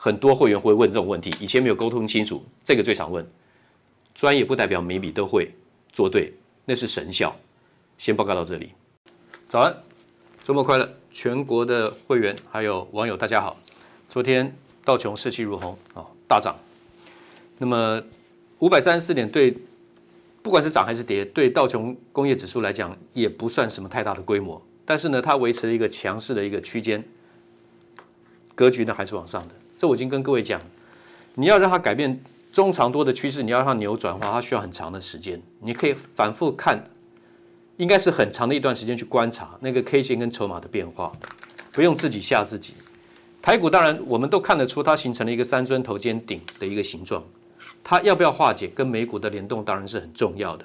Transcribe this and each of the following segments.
很多会员会问这种问题，以前没有沟通清楚，这个最常问。专业不代表每笔都会做对，那是神效。先报告到这里。早安，周末快乐。全国的会员还有网友，大家好。昨天道琼士气如虹啊，大涨。那么五百三十四点对，不管是涨还是跌，对道琼工业指数来讲也不算什么太大的规模。但是呢，它维持了一个强势的一个区间格局呢，还是往上的。这我已经跟各位讲，你要让它改变中长多的趋势，你要让它扭转的话，它需要很长的时间。你可以反复看。应该是很长的一段时间去观察那个 K 线跟筹码的变化，不用自己吓自己。台股当然我们都看得出它形成了一个三尊头肩顶的一个形状，它要不要化解跟美股的联动当然是很重要的。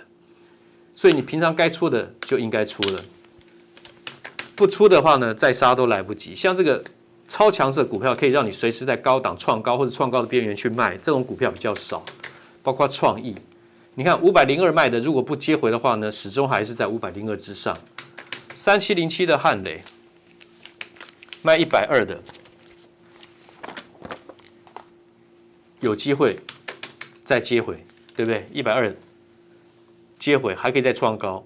所以你平常该出的就应该出了，不出的话呢，再杀都来不及。像这个超强势股票可以让你随时在高档创高或者创高的边缘去卖，这种股票比较少，包括创意。你看五百零二卖的，如果不接回的话呢，始终还是在五百零二之上。三七零七的汉雷卖一百二的，有机会再接回，对不对？一百二接回还可以再创高。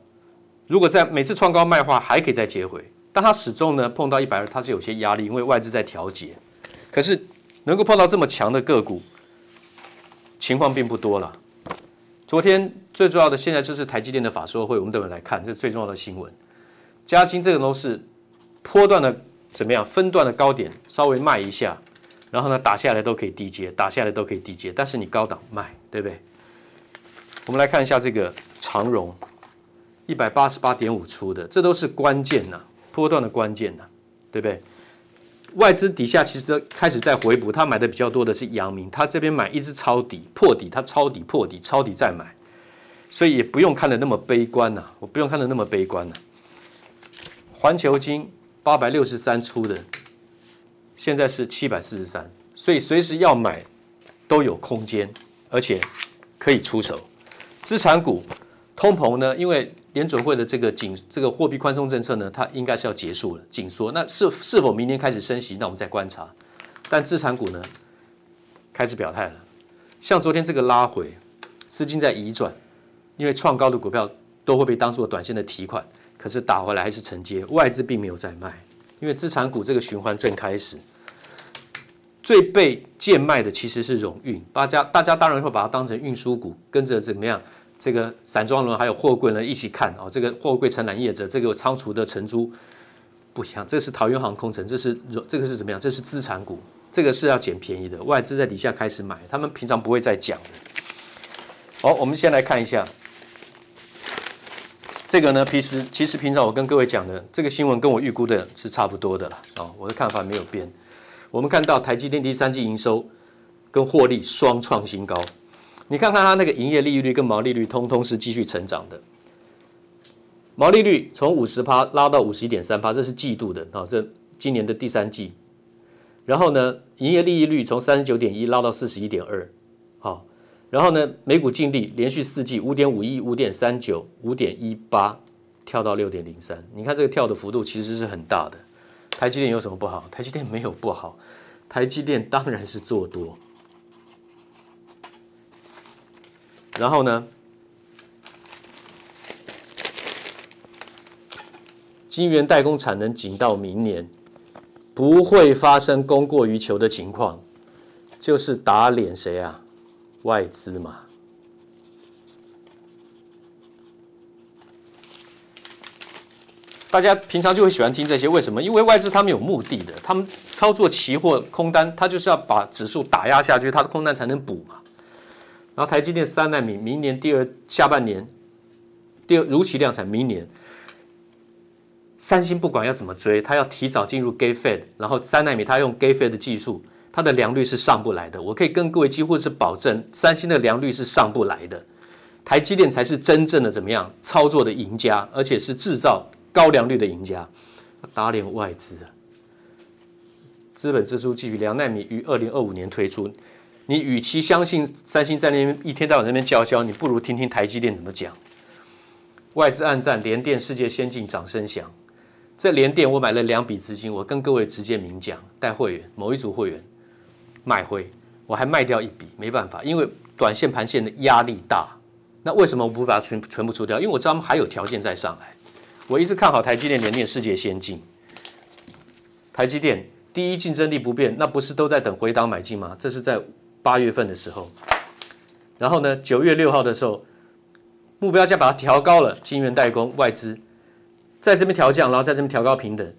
如果在每次创高卖的话，还可以再接回。但它始终呢碰到一百二，它是有些压力，因为外资在调节。可是能够碰到这么强的个股，情况并不多了。昨天最重要的，现在就是台积电的法说会，我们等会来看，这是最重要的新闻。嘉晶这个都是波段的怎么样？分段的高点稍微卖一下，然后呢打下来都可以低接，打下来都可以低接，但是你高档卖，对不对？我们来看一下这个长荣，一百八十八点五出的，这都是关键呐，波段的关键呐，对不对？外资底下其实开始在回补，他买的比较多的是阳明，他这边买一直抄底破底，他抄底破底抄底再买，所以也不用看得那么悲观呐、我不用看得那么悲观呐、环球金八百六十三出的，现在是七百四十三，所以随时要买都有空间，而且可以出手。资产股通膨呢，因为联准会的这个紧这个货币宽松政策呢，它应该是要结束了，紧缩。那是是否明年开始升息？那我们再观察。但资产股呢，开始表态了。像昨天这个拉回，资金在移转，因为创高的股票都会被当做短线的提款，可是打回来还是承接，外资并没有在卖，因为资产股这个循环正开始。最被贱卖的其实是荣运，大家大家当然会把它当成运输股，跟着怎么样？这个散装轮还有货柜呢一起看哦，这个货柜承揽业者，这个仓储的承租不一样，这是桃园航空城，这是这个是怎么样？这是资产股，这个是要捡便宜的，外资在底下开始买，他们平常不会再讲的。好，我们先来看一下这个呢，其实其实平常我跟各位讲的这个新闻跟我预估的是差不多的了啊，我的看法没有变。我们看到台积电第三季营收跟获利双创新高。你看看它那个营业利率跟毛利率，通通是继续成长的。毛利率从五十趴拉到五十一点三趴，这是季度的啊，这今年的第三季。然后呢，营业利率从三十九点一拉到四十一点二，好。然后呢，每股净利连续四季五点五一、五点三九、五点一八，跳到六点零三。你看这个跳的幅度其实是很大的。台积电有什么不好？台积电没有不好，台积电当然是做多。然后呢，晶圆代工产能紧到明年，不会发生供过于求的情况，就是打脸谁啊？外资嘛。大家平常就会喜欢听这些，为什么？因为外资他们有目的的，他们操作期货空单，他就是要把指数打压下去，他的空单才能补嘛。然后台积电三奈米明年第二下半年，第二如期量产，明年三星不管要怎么追，它要提早进入 Gate Fed，然后三奈米它用 Gate Fed 的技术，它的良率是上不来的。我可以跟各位几乎是保证，三星的良率是上不来的，台积电才是真正的怎么样操作的赢家，而且是制造高良率的赢家，打脸外资啊！资本支出继续，两奈米于二零二五年推出。你与其相信三星在那边一天到晚那边叫嚣，你不如听听台积电怎么讲。外资暗赞联电世界先进，掌声响。这联电我买了两笔资金，我跟各位直接明讲，带会员某一组会员买回，我还卖掉一笔，没办法，因为短线盘线的压力大。那为什么我不把它全全部出掉？因为我知道他们还有条件再上来。我一直看好台积电联电世界先进。台积电第一竞争力不变，那不是都在等回档买进吗？这是在。八月份的时候，然后呢，九月六号的时候，目标价把它调高了。晶圆代工外资在这边调降，然后在这边调高平等。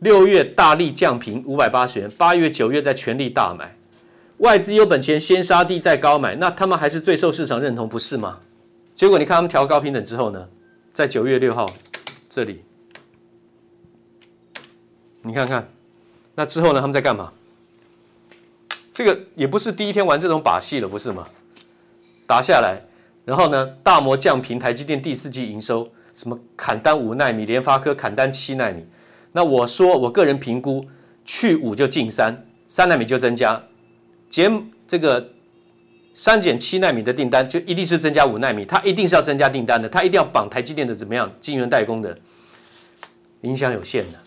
六月大力降平五百八十元，八月九月在全力大买。外资有本钱先杀低再高买，那他们还是最受市场认同，不是吗？结果你看他们调高平等之后呢，在九月六号这里，你看看，那之后呢，他们在干嘛？这个也不是第一天玩这种把戏了，不是吗？打下来，然后呢，大摩降评台积电第四季营收，什么砍单五奈米，联发科砍单七奈米。那我说，我个人评估，去五就进三，三奈米就增加，减这个三减七奈米的订单，就一定是增加五奈米，它一定是要增加订单的，它一定要绑台积电的怎么样？晶圆代工的，影响有限的。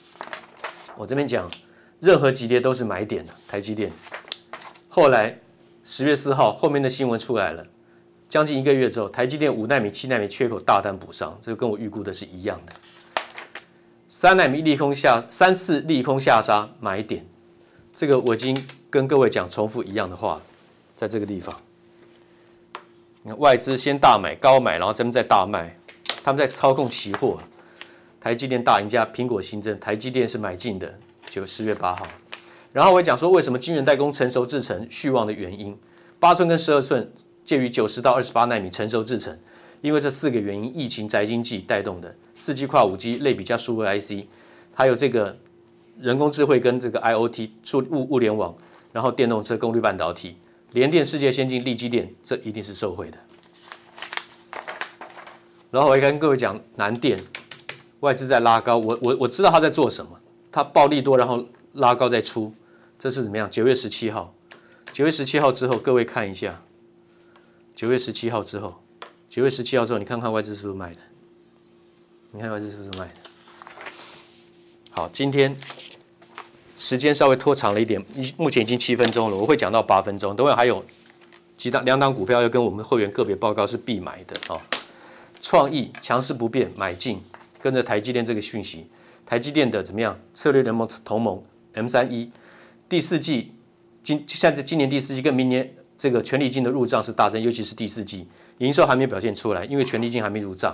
我这边讲，任何级别都是买点的，台积电。后来十月四号，后面的新闻出来了，将近一个月之后，台积电五纳米、七纳米缺口大单补上，这个跟我预估的是一样的。三纳米利空下，三次利空下杀买点，这个我已经跟各位讲重复一样的话，在这个地方，你看外资先大买高买，然后咱们再大卖，他们在操控期货。台积电大赢家，苹果新增，台积电是买进的，就十月八号。然后我讲说，为什么晶圆代工成熟制程续旺的原因，八寸跟十二寸介于九十到二十八纳米成熟制程，因为这四个原因，疫情宅经济带动的，四 G 跨五 G 类比加数位 IC，还有这个人工智慧跟这个 IOT 数物物联网，然后电动车功率半导体，联电世界先进，力积电，这一定是受惠的。然后我也跟各位讲，南电外资在拉高，我我我知道他在做什么，他暴利多，然后拉高再出。这是怎么样？九月十七号，九月十七号之后，各位看一下，九月十七号之后，九月十七号之后，你看看外资是不是卖的？你看外资是不是卖的？好，今天时间稍微拖长了一点，目前已经七分钟了，我会讲到八分钟。等会还有几档两档股票要跟我们会员个别报告是必买的啊。创意强势不变，买进，跟着台积电这个讯息，台积电的怎么样？策略联盟同盟 M 三一第四季今现在今年第四季跟明年这个权利金的入账是大增，尤其是第四季营收还没表现出来，因为权利金还没入账，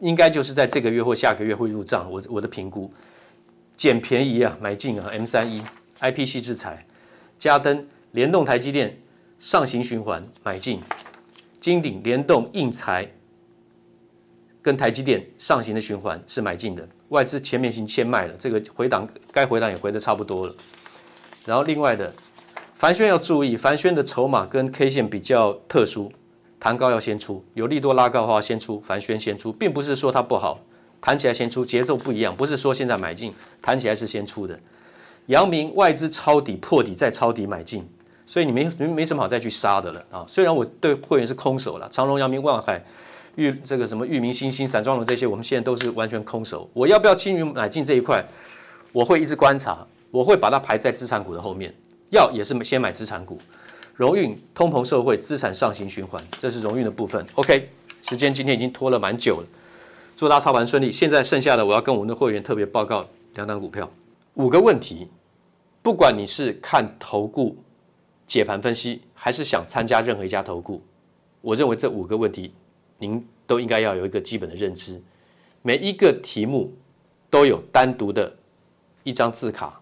应该就是在这个月或下个月会入账。我我的评估。捡便宜啊，买进啊！M 三一 IP 矽智财、嘉登联动台积电上行循环买进，金鼎联动应材跟台积电上行的循环是买进的，外资前面已经先卖了，这个回档该回档也回的差不多了。然后另外的凡轩要注意，凡轩的筹码跟 K 线比较特殊，弹高要先出，有利多拉高的话先出，凡轩先出，并不是说它不好。弹起来先出，节奏不一样，不是说现在买进，弹起来是先出的。阳明外资抄底破底再抄底买进，所以你没没没什么好再去杀的了啊。虽然我对会员是空手了，长隆、阳明、万海、玉这个什么裕民、新星、散装龙这些，我们现在都是完全空手。我要不要轻于买进这一块？我会一直观察，我会把它排在资产股的后面。要也是先买资产股。荣运通膨社会，资产上行循环，这是荣运的部分。OK，时间今天已经拖了蛮久了。祝大家操盘顺利。现在剩下的，我要跟我们的会员特别报告两档股票，五个问题。不管你是看投顾解盘分析，还是想参加任何一家投顾，我认为这五个问题您都应该要有一个基本的认知。每一个题目都有单独的一张字卡，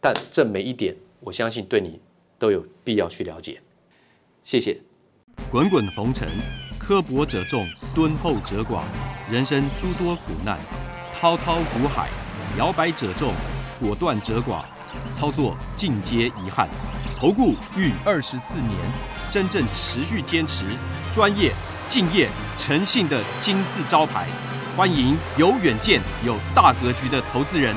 但这每一点，我相信对你都有必要去了解。谢谢。滚滚红尘。刻薄者众，敦厚者寡；人生诸多苦难，滔滔苦海，摇摆者众，果断者寡。操作尽皆遗憾。投顾逾二十四年，真正持续坚持、专业、敬业、诚信的金字招牌。欢迎有远见、有大格局的投资人